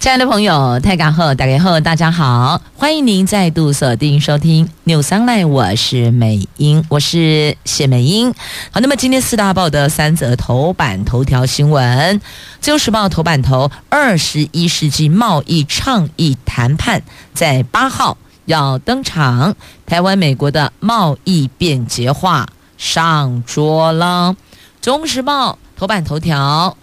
亲爱的朋友，大家好，大家好，大家好，欢迎您再度锁定收听 News Online，我是美英，我是谢美英。好，那么今天四大报的三则头版头条新闻，《自由时报》头版头，二十一世纪贸易倡议谈判在八号要登场，台湾美国的贸易便捷化上桌了，《中时报》头版头条。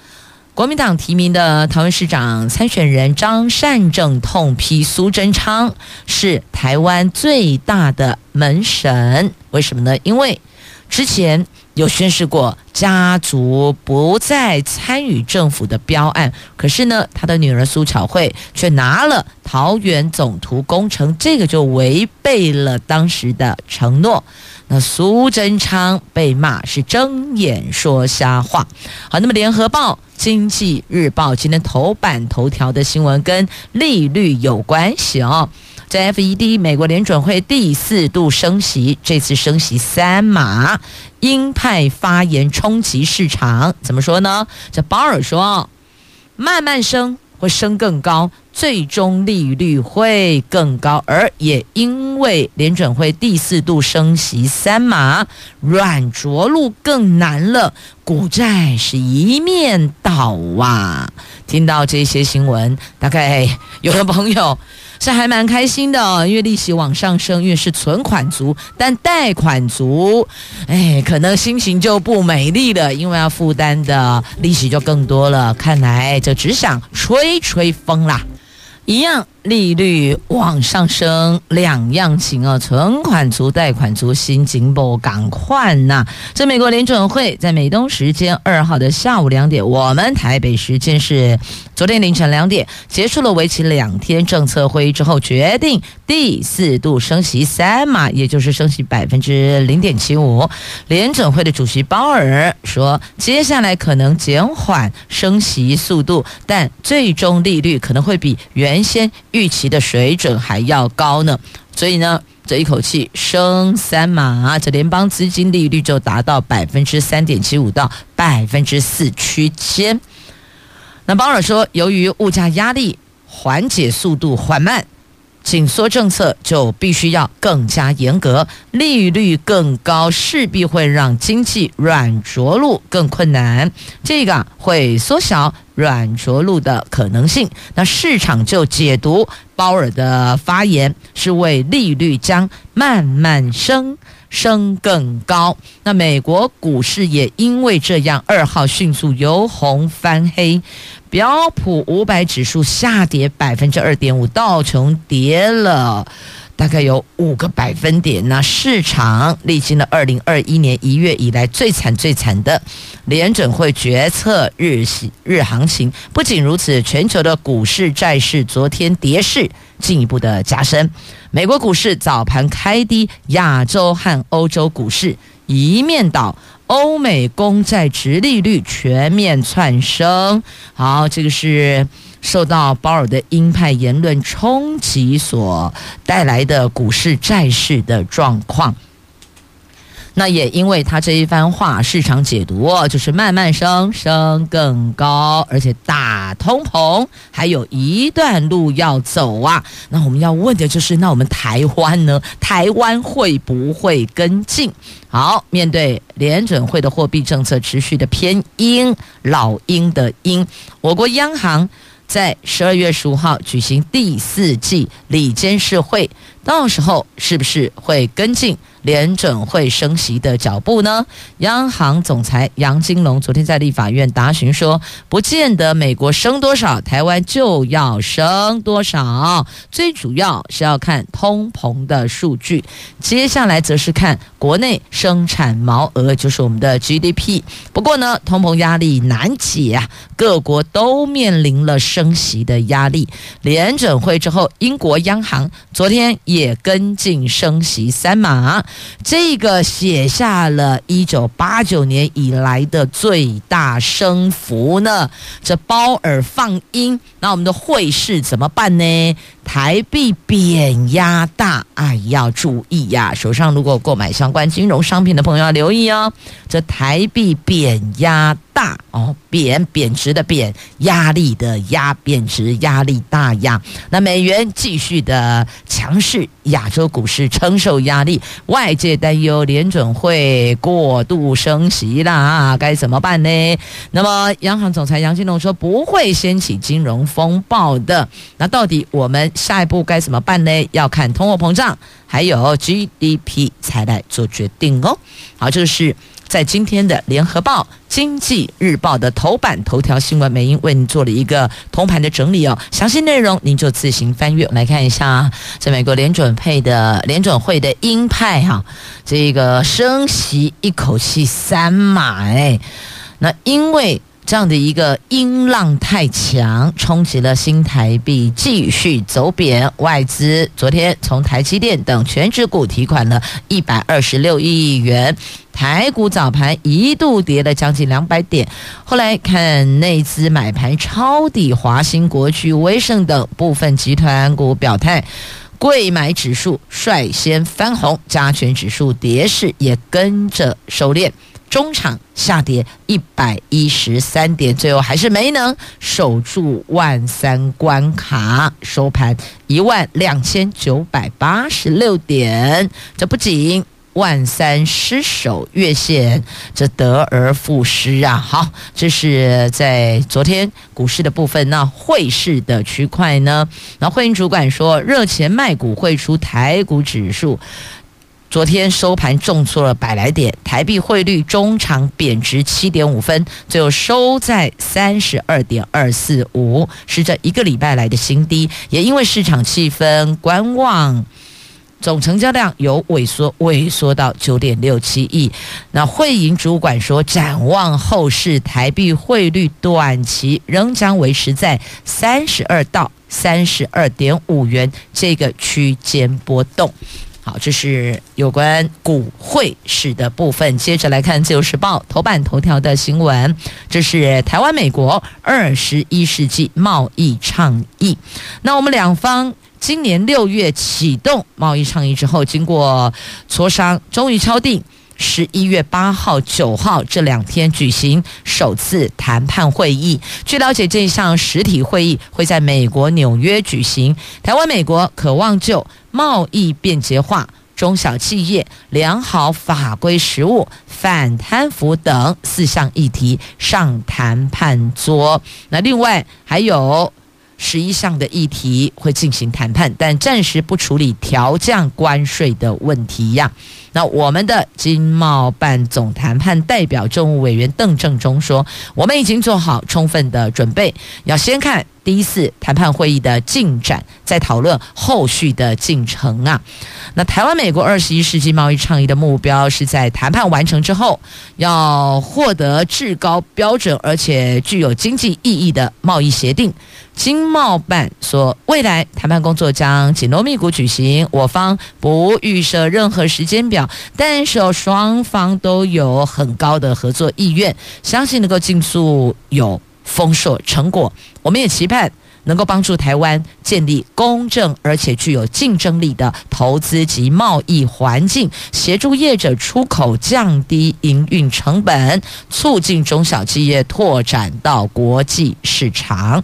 国民党提名的台湾市长参选人张善政痛批苏贞昌是台湾最大的门神，为什么呢？因为之前有宣示过家族不再参与政府的标案，可是呢，他的女儿苏巧慧却拿了桃园总图工程，这个就违背了当时的承诺。那苏贞昌被骂是睁眼说瞎话。好，那么联合报、经济日报今天头版头条的新闻跟利率有关系哦。在 FED 美国联准会第四度升息，这次升息三码，鹰派发言冲击市场，怎么说呢？这鲍尔说，慢慢升。会升更高，最终利率会更高，而也因为联准会第四度升息三码，软着陆更难了，股债是一面倒啊！听到这些新闻，大概有的朋友。是还蛮开心的，因为利息往上升，因为是存款族，但贷款族，哎，可能心情就不美丽了，因为要负担的利息就更多了。看来就只想吹吹风啦，一样。利率往上升，两样情哦。存款族、贷款族心情不赶快呐。这美国联准会在美东时间二号的下午两点，我们台北时间是昨天凌晨两点，结束了为期两天政策会议之后，决定第四度升息三码，也就是升息百分之零点七五。联准会的主席鲍尔说，接下来可能减缓升息速度，但最终利率可能会比原先。预期的水准还要高呢，所以呢，这一口气升三码，这联邦资金利率就达到百分之三点七五到百分之四区间。那鲍尔说，由于物价压力缓解速度缓慢。紧缩政策就必须要更加严格，利率更高，势必会让经济软着陆更困难，这个会缩小软着陆的可能性。那市场就解读鲍尔的发言是为利率将慢慢升。升更高，那美国股市也因为这样，二号迅速由红翻黑，标普五百指数下跌百分之二点五，道琼跌了大概有五个百分点。那市场历经了二零二一年一月以来最惨最惨的联准会决策日日行情。不仅如此，全球的股市债市昨天跌势进一步的加深。美国股市早盘开低，亚洲和欧洲股市一面倒，欧美公债殖利率全面窜升。好，这个是受到鲍尔的鹰派言论冲击所带来的股市债市的状况。那也因为他这一番话，市场解读就是慢慢升，升更高，而且打通膨还有一段路要走啊。那我们要问的就是，那我们台湾呢？台湾会不会跟进？好，面对联准会的货币政策持续的偏鹰，老鹰的鹰，我国央行在十二月十五号举行第四季理监事会，到时候是不是会跟进？联准会升息的脚步呢？央行总裁杨金龙昨天在立法院答询说，不见得美国升多少，台湾就要升多少，最主要是要看通膨的数据。接下来则是看国内生产毛额，就是我们的 GDP。不过呢，通膨压力难解啊，各国都面临了升息的压力。联准会之后，英国央行昨天也。也跟进升息三码，这个写下了一九八九年以来的最大升幅呢。这包尔放鹰，那我们的汇市怎么办呢？台币贬压大，哎，要注意呀！手上如果购买相关金融商品的朋友要留意哦。这台币贬压大哦，贬贬值的贬，压力的压，贬值压力大呀。那美元继续的强势，亚洲股市承受压力，外界担忧联准会过度升息啦，该怎么办呢？那么央行总裁杨金龙说不会掀起金融风暴的。那到底我们？下一步该怎么办呢？要看通货膨胀还有 GDP 才来做决定哦。好，这个是在今天的《联合报》《经济日报》的头版头条新闻，美英为你做了一个通盘的整理哦。详细内容您就自行翻阅我们来看一下。啊在美国联准配的联准会的鹰派哈，这个升息一口气三码哎，那因为。这样的一个音浪太强，冲击了新台币继续走贬。外资昨天从台积电等全指股提款了一百二十六亿元，台股早盘一度跌了将近两百点。后来看内资买盘抄底华兴、国巨、威盛等部分集团股表态，贵买指数率先翻红，加权指数跌势也跟着收敛。中场下跌一百一十三点，最后还是没能守住万三关卡，收盘一万两千九百八十六点。这不仅万三失守月线，这得而复失啊！好，这是在昨天股市的部分。那汇市的区块呢？那汇银主管说，热钱卖股汇出台股指数。昨天收盘重挫了百来点，台币汇率中场贬值七点五分，最后收在三十二点二四五，是这一个礼拜来的新低。也因为市场气氛观望，总成交量有萎缩，萎缩到九点六七亿。那汇银主管说，展望后市，台币汇率短期仍将维持在三十二到三十二点五元这个区间波动。好，这是有关股汇市的部分。接着来看《自由时报》头版头条的新闻，这是台湾美国二十一世纪贸易倡议。那我们两方今年六月启动贸易倡议之后，经过磋商，终于敲定。十一月八号、九号这两天举行首次谈判会议。据了解，这项实体会议会在美国纽约举行。台湾、美国渴望就贸易便捷化、中小企业良好法规实务、反贪腐等四项议题上谈判桌。那另外还有十一项的议题会进行谈判，但暂时不处理调降关税的问题呀。那我们的经贸办总谈判代表政务委员邓正中说：“我们已经做好充分的准备，要先看第一次谈判会议的进展，在讨论后续的进程啊。”那台湾美国二十一世纪贸易倡议的目标是在谈判完成之后，要获得至高标准而且具有经济意义的贸易协定。经贸办说，未来谈判工作将紧锣密鼓举行，我方不预设任何时间表，但是双方都有很高的合作意愿，相信能够尽速有丰硕成果。我们也期盼能够帮助台湾建立公正而且具有竞争力的投资及贸易环境，协助业者出口降低营运成本，促进中小企业拓展到国际市场。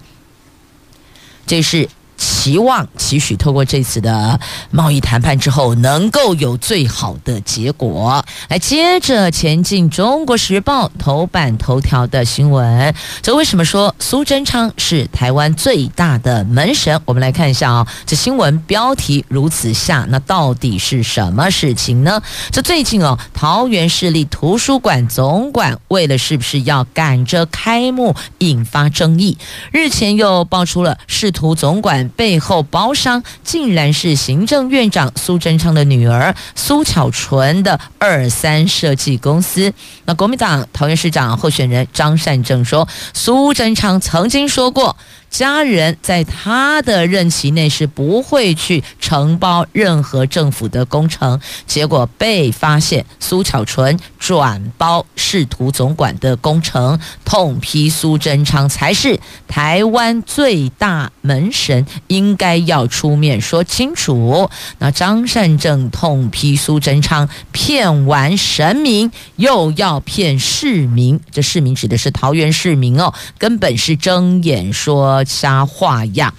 这是期望期许，透过这次的贸易谈判之后，能够有最好的结果。来，接着前进，《中国时报》头版头条的新闻。这为什么说苏贞昌是台湾最大的门神？我们来看一下啊、这新闻标题如此下，那到底是什么事情呢？这最近哦，桃园市立图书馆总馆为了是不是要赶着开幕，引发争议。日前又爆出了市图总馆背后包商竟然是行政院长苏贞昌的女儿苏巧纯的二三设计公司。那国民党桃园市长候选人张善政说，苏贞昌曾经说过，家人在他的任期内是不会去承包任何政府的工程。结果被发现苏巧纯转包仕图总管的工程，痛批苏贞昌才是台湾最大门神，应该要出面说清楚。那张善政痛批苏贞昌骗完神明，又要骗市民，这市民指的是桃园市民哦，根本是睁眼说。沙画呀！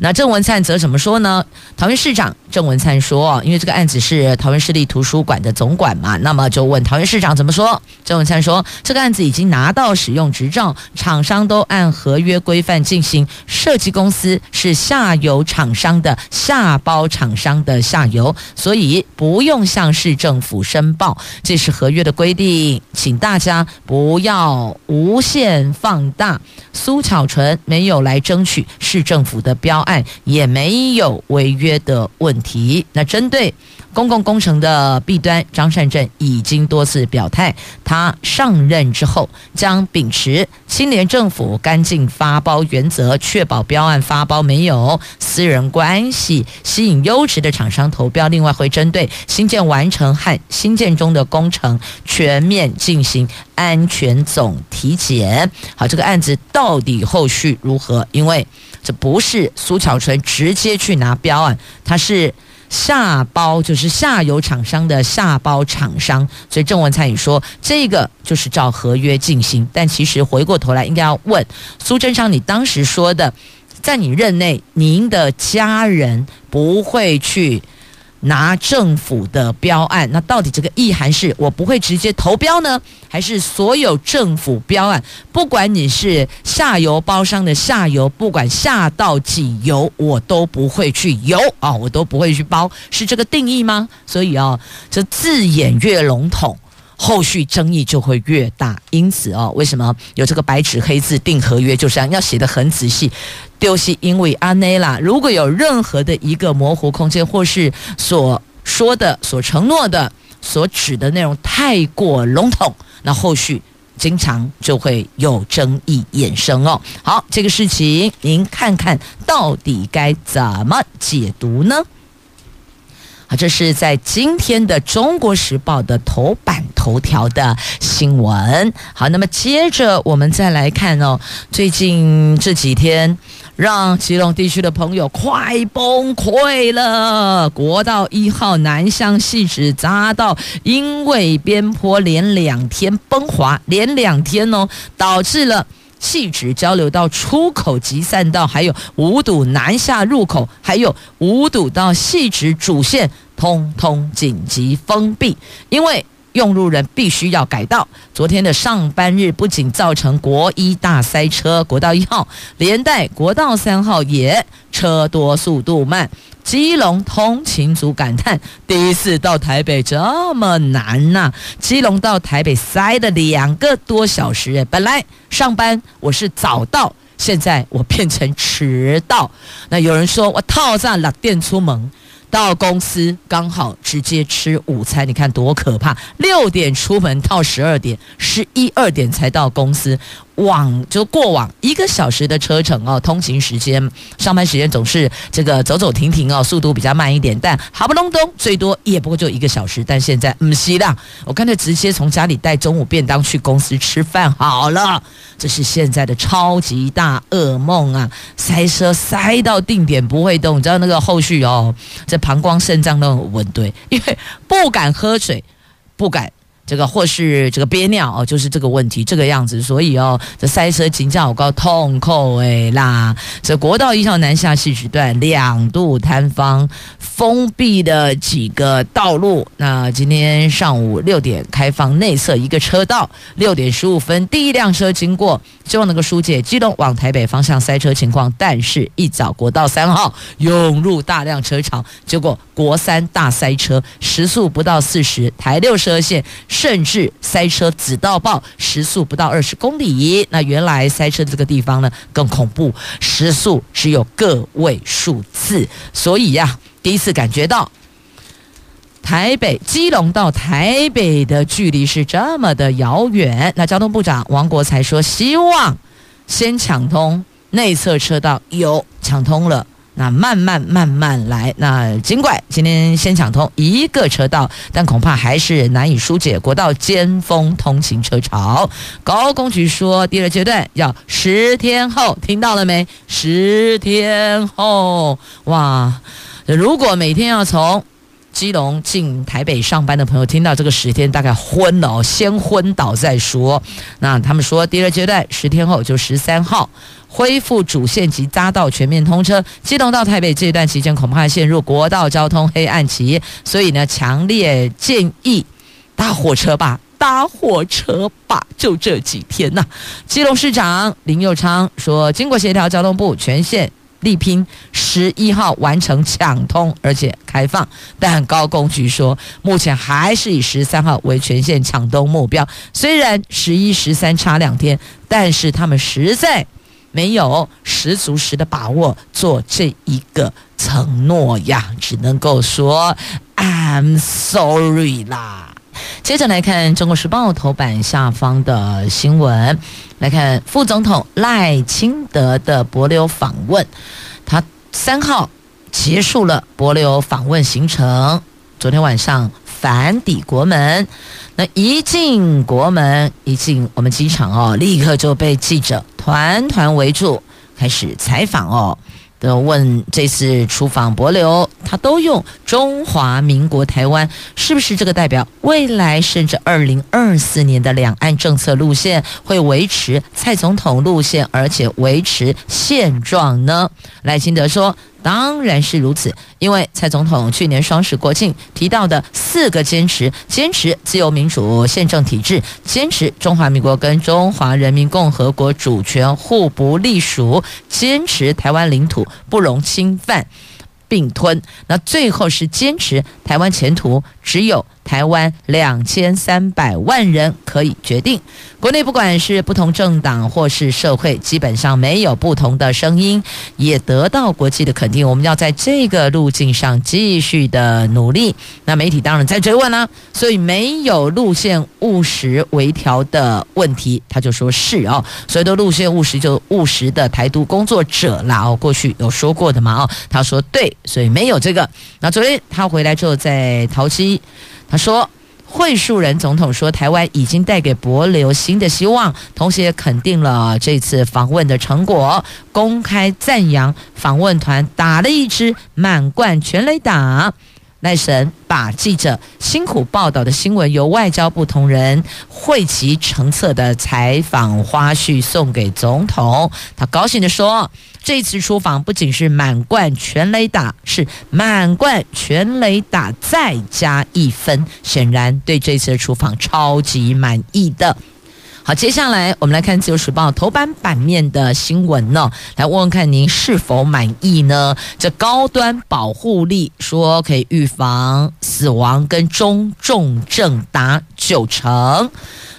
那郑文灿则怎么说呢？桃园市长郑文灿说：“因为这个案子是桃园市立图书馆的总管嘛，那么就问桃园市长怎么说。”郑文灿说：“这个案子已经拿到使用执照，厂商都按合约规范进行，设计公司是下游厂商的下包厂商的下游，所以不用向市政府申报，这是合约的规定，请大家不要无限放大。苏巧纯没有来。”争取市政府的标案也没有违约的问题。那针对公共工程的弊端，张善政已经多次表态，他上任之后将秉持清廉政府、干净发包原则，确保标案发包没有私人关系，吸引优质的厂商投标。另外，会针对新建完成和新建中的工程全面进行安全总体检。好，这个案子到底后续如何？因为这不是苏巧纯直接去拿标啊，他是。下包就是下游厂商的下包厂商，所以郑文灿也说这个就是照合约进行。但其实回过头来应该要问苏贞昌，你当时说的，在你任内，您的家人不会去。拿政府的标案，那到底这个意涵是我不会直接投标呢，还是所有政府标案，不管你是下游包商的下游，不管下到几游，我都不会去游啊，我都不会去包，是这个定义吗？所以啊，这字眼越笼统，后续争议就会越大。因此哦，为什么有这个白纸黑字定合约，就是这样要写得很仔细。就是因为安内啦，如果有任何的一个模糊空间，或是所说的、所承诺的、所指的内容太过笼统，那后续经常就会有争议衍生哦。好，这个事情您看看到底该怎么解读呢？好，这是在今天的《中国时报》的头版头条的新闻。好，那么接着我们再来看哦，最近这几天。让基隆地区的朋友快崩溃了！国道一号南向汐止匝道，因为边坡连两天崩滑，连两天哦，导致了细直交流道出口集散道，还有五堵南下入口，还有五堵到细直主线，通通紧急封闭，因为。用路人必须要改道。昨天的上班日不仅造成国一大塞车，国道一号连带国道三号也车多速度慢。基隆通勤族感叹：第一次到台北这么难呐、基隆到台北塞了两个多小时，本来上班我是早到，现在我变成迟到。那有人说我套上六点出门。到公司刚好直接吃午餐，你看多可怕！六点出门到十二点，十一二点才到公司。往就过往一个小时的车程哦，通勤时间、上班时间总是这个走走停停哦，速度比较慢一点。但好不隆咚，最多也不过就一个小时。但现在不是啦，我干脆直接从家里带中午便当去公司吃饭好了。这是现在的超级大噩梦啊！塞车塞到定点不会动，你知道那个后续哦，这膀胱肾脏都很稳对，因为不敢喝水，不敢。这个或是这个憋尿哦，就是这个问题这个样子，所以哦，这塞车警报好高，痛扣哎啦！这国道一号南下汐止段两度坍方，封闭的几个道路。那今天上午六点开放内侧一个车道，六点十五分第一辆车经过，希望能够疏解机动往台北方向塞车情况。但是，一早国道三号涌入大量车潮，结果国三大塞车，时速不到四十，台六十二线。甚至塞车紫到爆，时速不到二十公里。那原来塞车这个地方呢更恐怖，时速只有个位数字。所以呀，第一次感觉到台北基隆到台北的距离是这么的遥远。那交通部长王国材说，希望先抢通内侧车道有抢通了。那慢慢慢慢来，那尽管今天先抢通一个车道，但恐怕还是难以疏解国道尖峰通行车潮。高工局说，第二阶段要十天后，听到了没？十天后，哇！如果每天要从基隆进台北上班的朋友，听到这个十天，大概昏了哦，先昏倒再说。那他们说，第二阶段十天后就十三号。恢复主线及匝道全面通车，基隆到台北这一段期间恐怕陷入国道交通黑暗期，所以呢，强烈建议搭火车吧，搭火车吧，就这几天呐、基隆市长林佑昌说，经过协调，交通部全线力拼十一号完成抢通，而且开放。但高工局说，目前还是以十三号为全线抢通目标。虽然十一、十三差两天，但是他们实在。没有十足十的把握做这一个承诺呀，只能够说 I'm sorry 啦。接着来看《中国时报》头版下方的新闻，来看副总统赖清德的帛琉访问，他三号结束了帛琉访问行程，昨天晚上返抵国门。那一进国门，一进我们机场哦，立刻就被记者团团围住，开始采访哦。的问这次出访博流，他都用中华民国台湾，是不是这个代表未来甚至二零二四年的两岸政策路线会维持蔡总统路线，而且维持现状呢？赖清德说。当然是如此，因为蔡总统去年双十国庆提到的四个坚持：坚持自由民主宪政体制，坚持中华民国跟中华人民共和国主权互不隶属，坚持台湾领土不容侵犯并吞。那最后是坚持台湾前途只有。台湾两千三百万人可以决定，国内不管是不同政党或是社会，基本上没有不同的声音，也得到国际的肯定。我们要在这个路径上继续的努力。那媒体当然在追问啦，所以没有路线务实微调的问题，他就说是哦，所以都路线务实就务实的台独工作者啦哦，过去有说过的嘛哦，他说对，所以没有这个。那昨天他回来之后在桃他说，惠树人总统说，台湾已经带给帛琉新的希望，同时也肯定了这次访问的成果，公开赞扬访问团打了一支满贯全垒打。赖神把记者辛苦报道的新闻，由外交部同仁汇集成册的采访花絮送给总统，他高兴地说。这次出访不仅是满贯全垒打，是满贯全垒打再加一分，显然对这次的出访超级满意的。好，接下来我们来看《自由时报》头版版面的新闻呢，来问问看您是否满意呢？这高端保护力说可以预防死亡跟中重症达九成，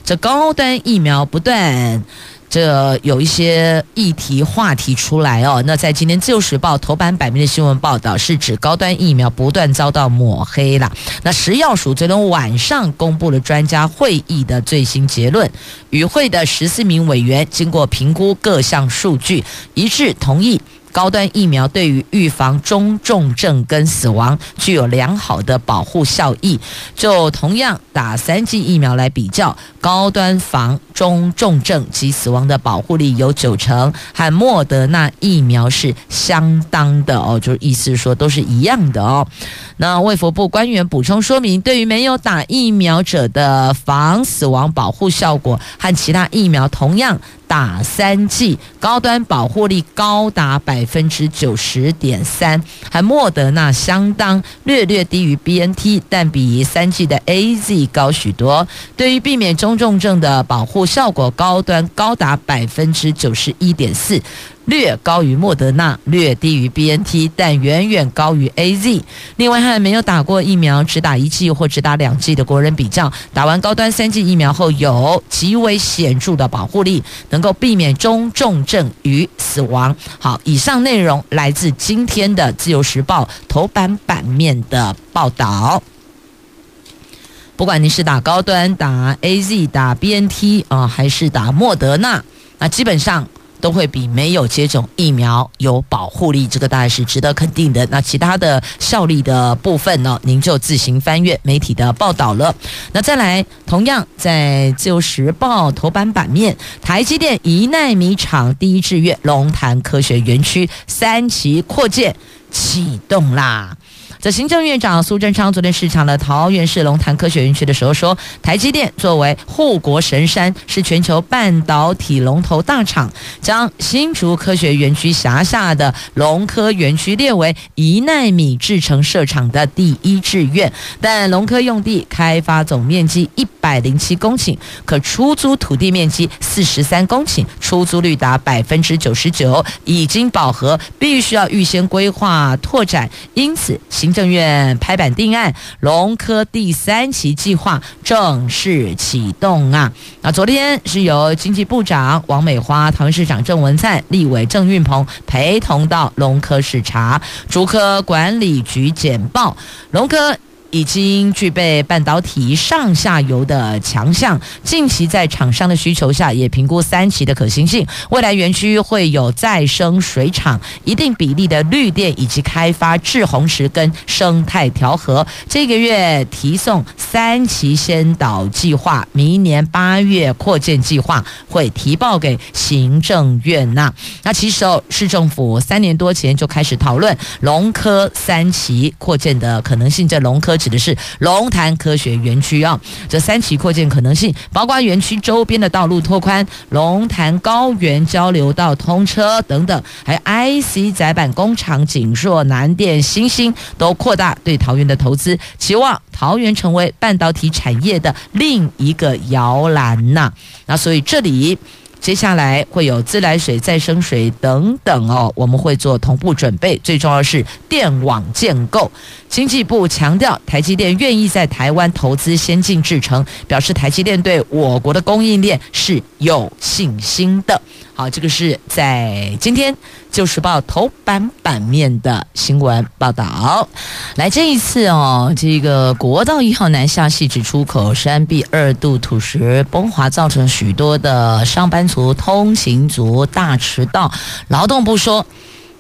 这高端疫苗不断。这有一些议题话题出来哦。那在今天《自由时报》头版版面的新闻报道，是指高端疫苗不断遭到抹黑了。那食药署昨天晚上公布了专家会议的最新结论，与会的十四名委员经过评估各项数据，一致同意。高端疫苗对于预防中重症跟死亡具有良好的保护效益。就同样打三剂疫苗来比较，高端防中重症及死亡的保护力有九成，和莫德纳疫苗是相当的哦，就是意思是说都是一样的哦。那卫福部官员补充说明，对于没有打疫苗者的防死亡保护效果和其他疫苗同样。打三剂，高端保护力高达百分之九十点三，和莫德纳相当，略略低于 BNT，但比三剂的 AZ 高许多。对于避免中重症的保护效果，高端高达百分之九十一点四。略高于莫德纳，略低于 BNT，但远远高于 AZ。另外，和没有打过疫苗、只打一剂或只打两剂的国人比较，打完高端三剂疫苗后，有极为显著的保护力，能够避免中重症与死亡。好，以上内容来自今天的《自由时报》头版版面的报道。不管你是打高端、打 AZ、打 BNT 啊，还是打莫德纳，那基本上。都会比没有接种疫苗有保护力，这个当然是值得肯定的。那其他的效力的部分呢，您就自行翻阅媒体的报道了。那再来，同样在《自由时报》头版版面，台积电一奈米厂第一志愿龙潭科学园区三期扩建启动啦。这行政院长苏贞昌昨天视察了桃园市龙潭科学园区的时候说，台积电作为护国神山，是全球半导体龙头大厂，将新竹科学园区辖下的龙科园区列为一纳米制程设厂的第一志愿。但龙科用地开发总面积一百零七公顷，可出租土地面积四十三公顷，出租率达百分之九十九，已经饱和，必须要预先规划拓展。因此，行行政院拍板定案，龙科第三期计划正式启动啊！那昨天是由经济部长王美花、唐市长郑文灿、立委郑运鹏陪同到龙科视察，竹科管理局简报龙科。已经具备半导体上下游的强项，近期在厂商的需求下，也评估三期的可行性。未来园区会有再生水厂、一定比例的绿电，以及开发滞洪池跟生态调和。这个月提送三期先导计划，明年八月扩建计划会提报给行政院呐。那其实哦，市政府三年多前就开始讨论龙科三期扩建的可能性，在龙科。指的是龙潭科学园区啊，这三期扩建可能性包括园区周边的道路拓宽、龙潭高原交流道通车等等，还有 IC 载板工厂、景硕、南电、欣兴都扩大对桃园的投资，期望桃园成为半导体产业的另一个摇篮呐。那所以这里。接下来会有自来水、再生水等等哦，我们会做同步准备。最重要是电网建构。经济部强调，台积电愿意在台湾投资先进制程，表示台积电对我国的供应链是有信心的。好，这个是在今天。《旧时报》头版版面的新闻报道，来这一次哦，这个国道一号南下细致出口山壁二度土石崩滑，造成许多的上班族、通勤族大迟到。劳动部说。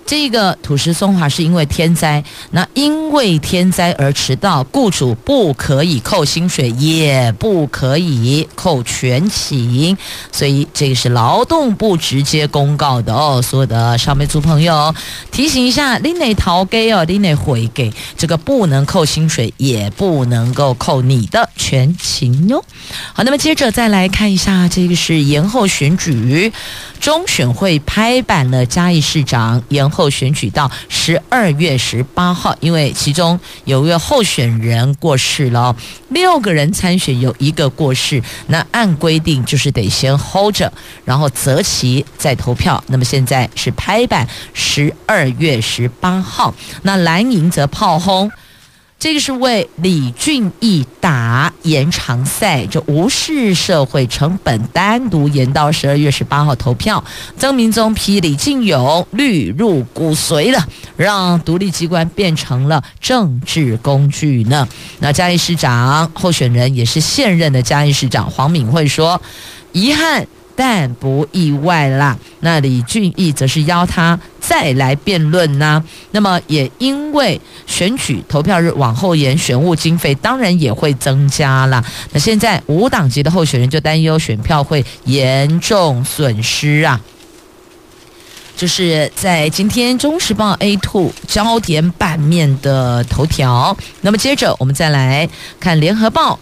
这个土石松滑是因为天灾，那因为天灾而迟到，雇主不可以扣薪水，也不可以扣全勤，所以这个是劳动部直接公告的哦。所有的上班族朋友，提醒一下，你得逃给哦，你得回给，这个不能扣薪水，也不能够扣你的全勤哟。好，那么接着再来看一下，这个是延后选举，中选会拍板了嘉义市长延后。后选举到十二月十八号，因为其中有一个候选人过世了，六个人参选有一个过世，那按规定就是得先 hold 着，然后择期再投票。那么现在是拍板十二月十八号，那蓝营则炮轰。这个是为李俊毅打延长赛，就无视社会成本，单独延到十二月十八号投票。曾明宗批李进勇绿入骨髓了，让独立机关变成了政治工具呢。那嘉义市长候选人也是现任的嘉义市长黄敏惠说，遗憾。但不意外啦。那李俊毅则是邀他再来辩论呢。那么也因为选举投票日往后延，选务经费当然也会增加啦。那现在无党籍的候选人就担忧选票会严重损失啊。就是在今天《中时报》A2 焦点版面的头条。那么接着我们再来看《联合报》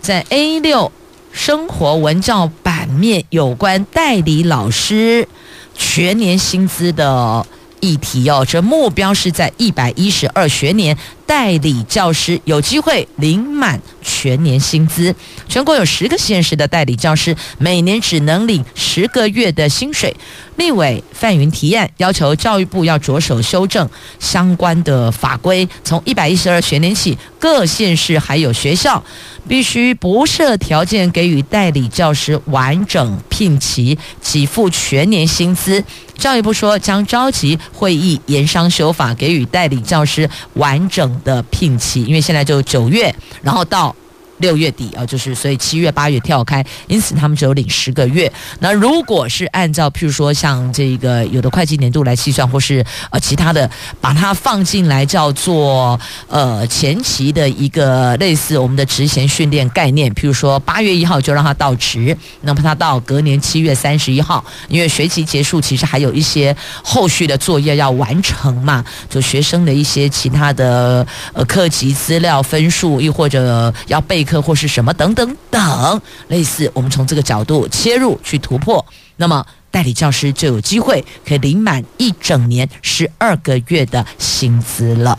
在 A6。生活文教版面有关代理老师全年薪资的议题哦，这目标是在一百一十二学年。代理教师有机会领满全年薪资，全国有十个县市的代理教师每年只能领十个月的薪水。立委范云提案要求教育部要着手修正相关的法规，从一百一十二学年起，各县市还有学校必须不设条件给予代理教师完整聘期，给付全年薪资。教育部说将召集会议研商修法，给予代理教师完整的聘期，因为现在就九月，然后到六月底啊，就是所以七月八月跳开，因此他们只有领十个月。那如果是按照譬如说像这个有的会计年度来计算，或是呃其他的把它放进来叫做呃前期的一个类似我们的职衔训练概念，譬如说八月一号就让他到职，那么他到隔年七月三十一号，因为学期结束，其实还有一些后续的作业要完成嘛，就学生的一些其他的呃课籍资料分数，又或者要备课或是什么等等等，类似我们从这个角度切入去突破，那么代理教师就有机会可以领满一整年十二个月的薪资了。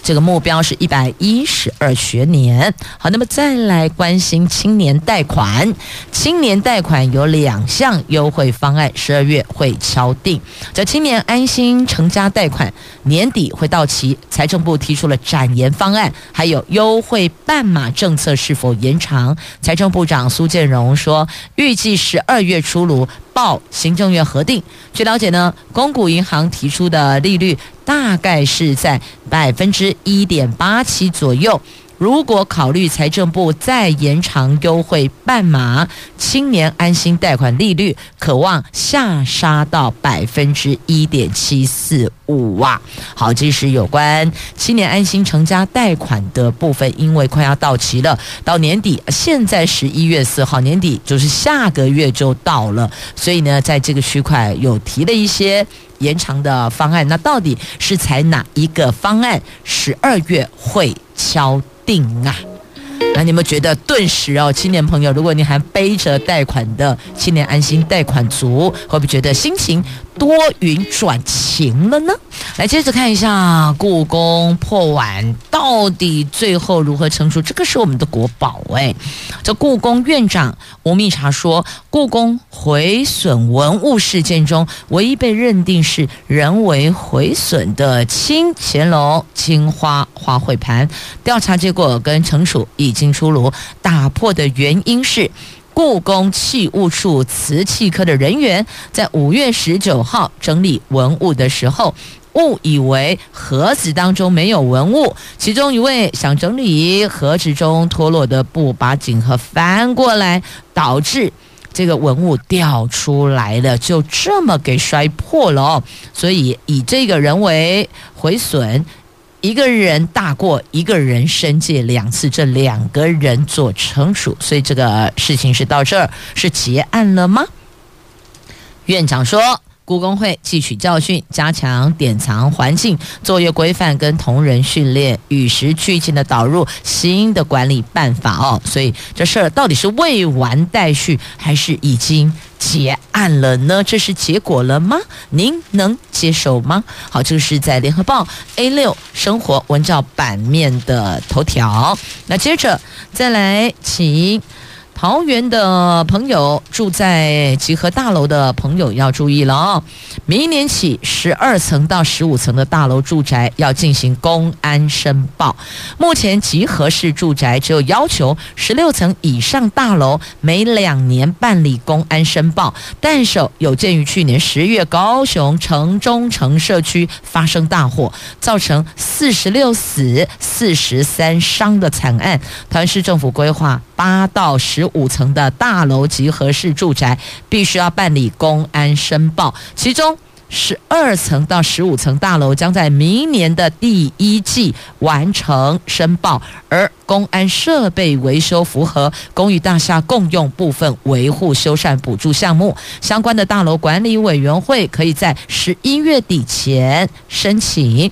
这个目标是一百一十二学年。好，那么再来关心青年贷款。青年贷款有两项优惠方案，十二月会敲定。这青年安心成家贷款年底会到期，财政部提出了展延方案，还有优惠半码政策是否延长？财政部长苏建荣说，预计十二月出炉。报行政院核定。据了解呢，公股银行提出的利率大概是在百分之一点八七左右。如果考虑财政部再延长优惠半码，青年安心贷款利率可望下杀到百分之一点七四五啊！好，这是有关青年安心成家贷款的部分，因为快要到期了，到年底，现在十一月四号年底就是下个月就到了，所以呢，在这个区块有提了一些延长的方案，那到底是采哪一个方案？十二月会敲顶啊！那你们觉得，顿时哦，青年朋友，如果你还背着贷款的青年安心贷款族，会不会觉得心情多云转晴了呢？来，接着看一下故宫破碗到底最后如何惩处？这个是我们的国宝哎。这故宫院长吴密察说，故宫毁损文物事件中，唯一被认定是人为毁损的清乾隆青花花卉盘，调查结果跟惩处已经出炉。打破的原因是。故宫器物处瓷器科的人员在五月十九号整理文物的时候，误以为盒子当中没有文物，其中一位想整理盒子中脱落的布，把锦盒翻过来，导致这个文物掉出来了，就这么给摔破了哦。所以以这个人为毁损。一个人大过一个人申诫两次，这两个人做成熟，所以这个事情是到这儿是结案了吗？院长说。故宫会汲取教训，加强典藏环境作业规范跟同仁训练，与时俱进的导入新的管理办法哦。所以这事儿到底是未完待续，还是已经结案了呢？这是结果了吗？您能接受吗？好，这个是在联合报 A 六生活文教版面的头条。那接着再来请。桃园的朋友住在集合大楼的朋友要注意了哦！明年起，十二层到十五层的大楼住宅要进行公安申报。目前集合式住宅只有要求十六层以上大楼每两年办理公安申报，但是有鉴于去年十月高雄城中城社区发生大火，造成四十六死、四十三伤的惨案，台湾市政府规划八到十。五层的大楼集合式住宅必须要办理公安申报，其中十二层到十五层大楼将在明年的第一季完成申报，而公安设备维修符合公寓大厦共用部分维护修缮补助项目，相关的大楼管理委员会可以在十一月底前申请。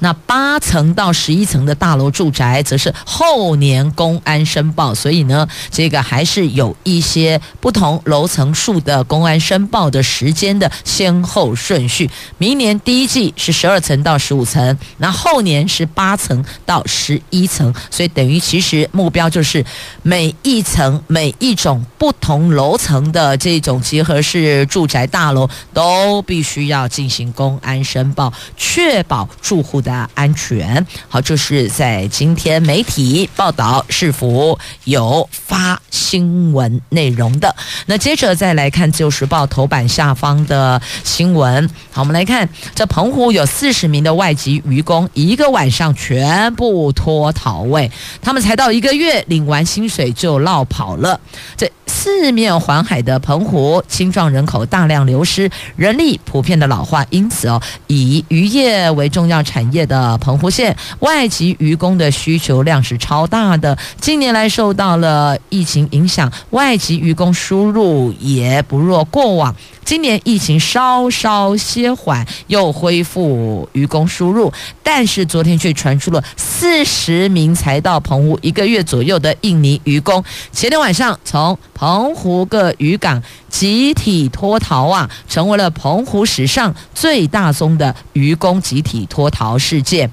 那八层到十一层的大楼住宅，则是后年公安申报，所以呢，这个还是有一些不同楼层数的公安申报的时间的先后顺序。明年第一季是十二层到十五层，那后年是八层到十一层，所以等于其实目标就是每一层每一种不同楼层的这种集合式住宅大楼都必须要进行公安申报，确保住户的。安全。好，这是在今天媒体报道是否有发？新闻内容的。那接着再来看《自由时报》头版下方的新闻。好，我们来看这澎湖有四十名的外籍渔工，一个晚上全部脱逃位，他们才到一个月，领完薪水就落跑了。这四面环海的澎湖，青壮人口大量流失，人力普遍的老化，因此哦，以渔业为重要产业的澎湖县外籍渔工的需求量是超大的。近年来受到了疫情影响，外籍渔工输入也不若过往。今年疫情稍稍歇缓，又恢复渔工输入，但是昨天却传出了四十名才到澎湖一个月左右的印尼渔工，前天晚上从澎湖各渔港集体脱逃啊，成为了澎湖史上最大宗的渔工集体脱逃事件。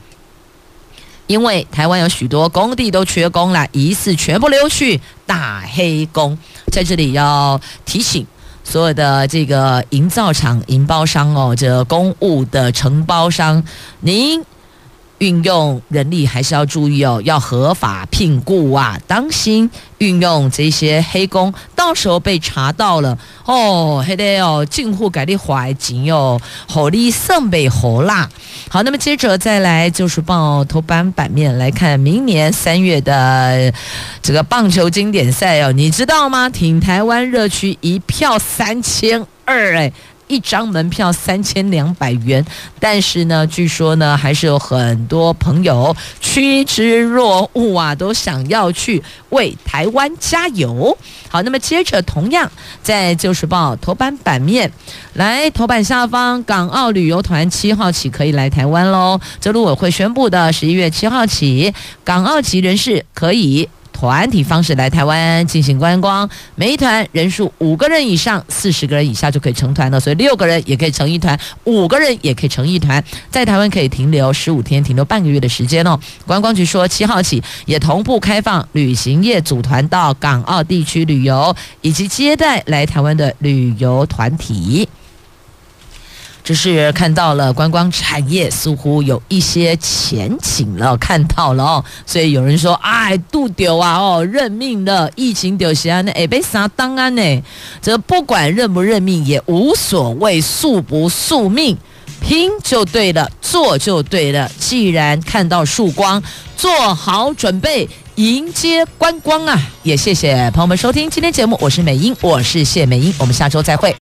因为台湾有许多工地都缺工了，疑似全部溜去打黑工，在这里要提醒。所有的这个营造厂、营包商哦，这公务的承包商，您运用人力还是要注意哦，要合法聘雇啊，当心运用这些黑工，到时候被查到了哦，还得哦，进户改的环境哟，火力胜被火辣。好，那么接着再来就是报头版版面来看，明年三月的这个棒球经典赛哦，你知道吗？挺台湾热区一票三千二哎。一张门票三千两百元，但是呢，据说呢，还是有很多朋友趋之若鹜啊，都想要去为台湾加油。好，那么接着同样在《旧时报》头版版面，来头版下方，港澳旅游团七号起可以来台湾喽。这陆委会宣布的，十一月七号起，港澳籍人士可以。团体方式来台湾进行观光，每一团人数五个人以上，四十个人以下就可以成团了。所以六个人也可以成一团，五个人也可以成一团。在台湾可以停留十五天，停留半个月的时间哦。观光局说，七号起也同步开放旅行业组团到港澳地区旅游，以及接待来台湾的旅游团体。只是看到了观光产业似乎有一些前景了，看到了哦，所以有人说，哎，杜丢啊，哦，认命了疫情丢下呢，哎，被啥当啊呢？这不管认不认命也无所谓，宿不宿命，拼就对了，做就对了。既然看到曙光，做好准备迎接观光啊！也谢谢朋友们收听今天节目，我是美英，我是谢美英，我们下周再会。